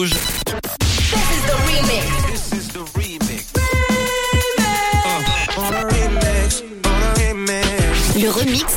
Rouge.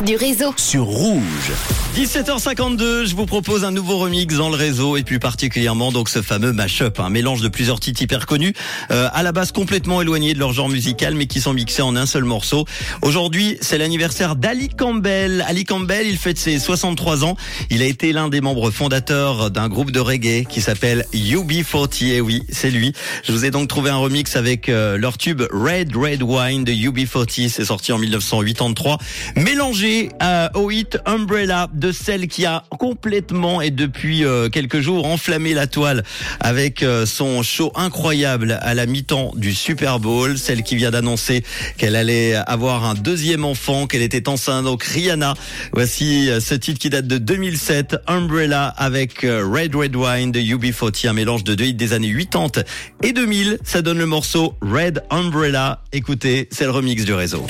Du réseau. Sur Rouge. 17h52, je vous propose un nouveau remix dans le réseau et plus particulièrement donc ce fameux mashup, un mélange de plusieurs titres hyper connus, euh, à la base complètement éloignés de leur genre musical mais qui sont mixés en un seul morceau. Aujourd'hui, c'est l'anniversaire d'Ali Campbell. Ali Campbell, il fête ses 63 ans. Il a été l'un des membres fondateurs d'un groupe de reggae qui s'appelle UB40. Et oui, c'est lui. Je vous ai donc trouvé un remix avec euh, leur tube Red Red Wine de UB40. C'est sorti en 1983, mélangé euh, au hit Umbrella de celle qui a complètement et depuis euh, quelques jours enflammé la toile avec euh, son show incroyable à la mi-temps du Super Bowl, celle qui vient d'annoncer qu'elle allait avoir un deuxième enfant, qu'elle était enceinte. Donc Rihanna, voici euh, ce titre qui date de 2007, Umbrella avec Red Red Wine de UB40, un mélange de deux hits des années 80 et 2000. Ça donne le morceau Red Umbrella. Écoutez, c'est le remix du réseau.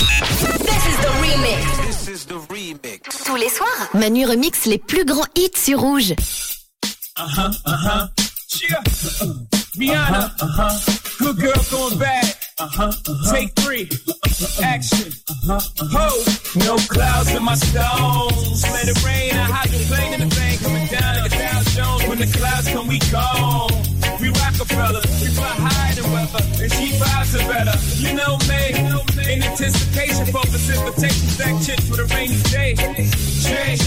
Tous les soirs, Manu remix les plus grands hits sur Rouge. Uh-huh, uh-huh. Yeah. Rihanna, uh-huh. good girl going bad. Uh-huh, uh-huh. Take three, action. Uh-huh, uh-huh. no clouds in my stones. Let it rain, I hide the plane in the bank. Coming down like a Dow Jones. When the clouds come, we gone. We Rockefeller, we fly higher than weather. And she vibes are better. You know me, in anticipation for precipitation. Stack chips with rainy day. Jay,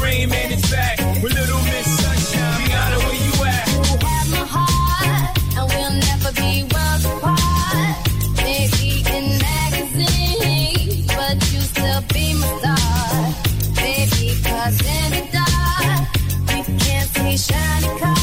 Rain Man is back with Little Miss Sunshine. Where you at? You have my heart, and we'll never be worlds apart. Maybe in magazines, but you still be my star. In the dark, we can't see shiny cars.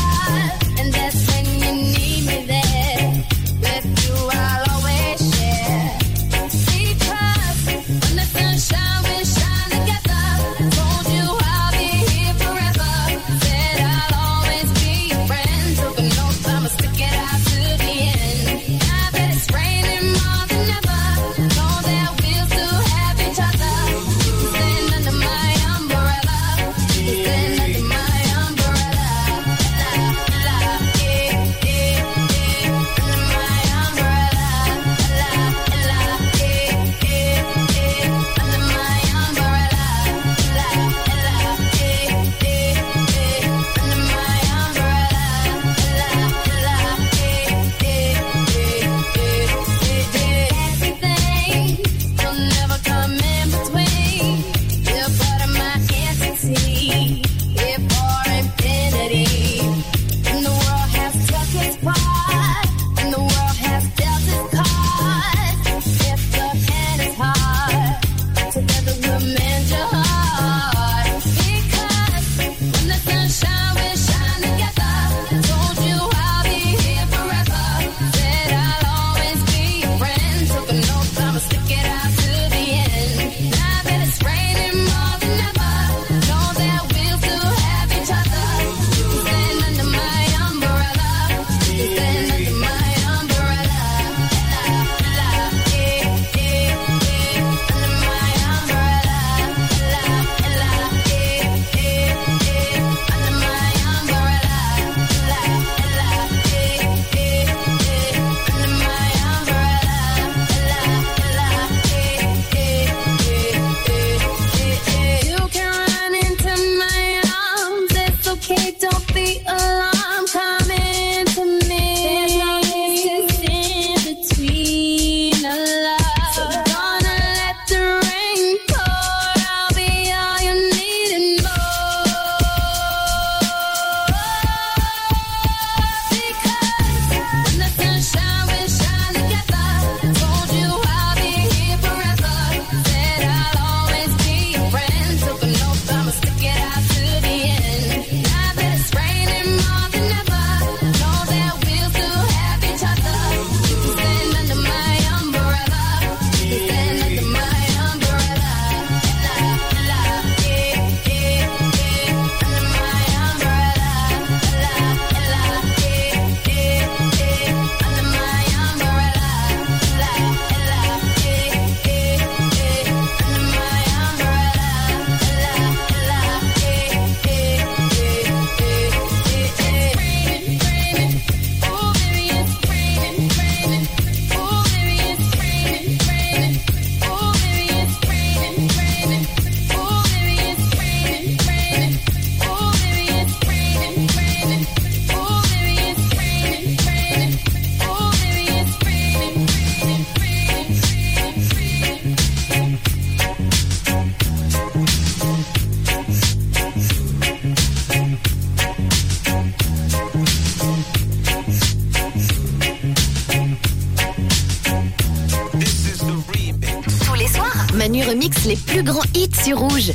sound remix les plus grands hits sur Rouge.